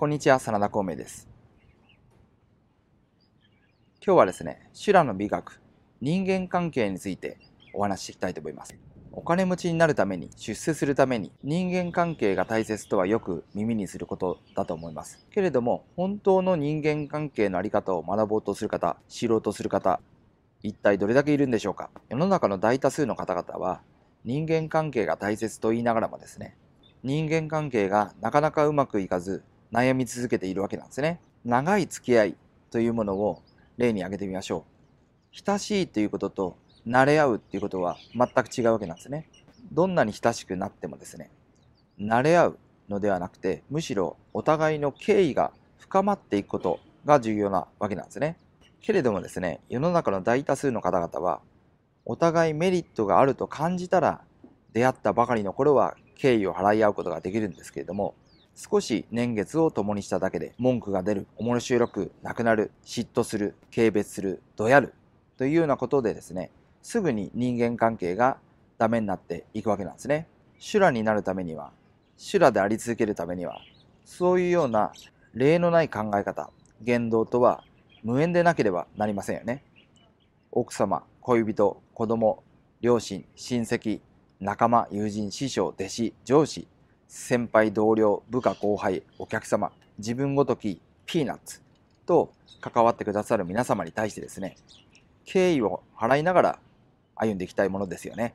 こんにちは、真田孔明です。今日はですね、修羅の美学、人間関係についてお話ししていきたいと思います。お金持ちになるために、出世するために、人間関係が大切とはよく耳にすることだと思います。けれども、本当の人間関係のあり方を学ぼうとする方、知ろうとする方、一体どれだけいるんでしょうか？世の中の大多数の方々は、人間関係が大切と言いながらもですね、人間関係がなかなかうまくいかず悩み続けているわけなんですね。長い付き合いというものを例に挙げてみましょう。親しいということと慣れ合うっていうことは全く違うわけなんですね。どんなに親しくなってもですね、慣れ合うのではなくて、むしろお互いの敬意が深まっていくことが重要なわけなんですね。けれどもですね、世の中の大多数の方々は、お互いメリットがあると感じたら、出会ったばかりの頃は敬意を払い合うことができるんですけれども、少し年月を共にしただけで文句が出る、面白くなくなる、嫉妬する、軽蔑する、どやるというようなことでですね、すぐに人間関係がダメになっていくわけなんですね。修羅になるためには、修羅であり続けるためには、そういうような例のない考え方、言動とは無縁でなければなりませんよね。奥様、恋人、子供、両親、親戚、仲間、友人、師匠、弟子、上司、先輩、同僚、部下、後輩、お客様、自分ごときピーナッツと関わってくださる皆様に対してですね、敬意を払いながら歩んでいきたいものですよね。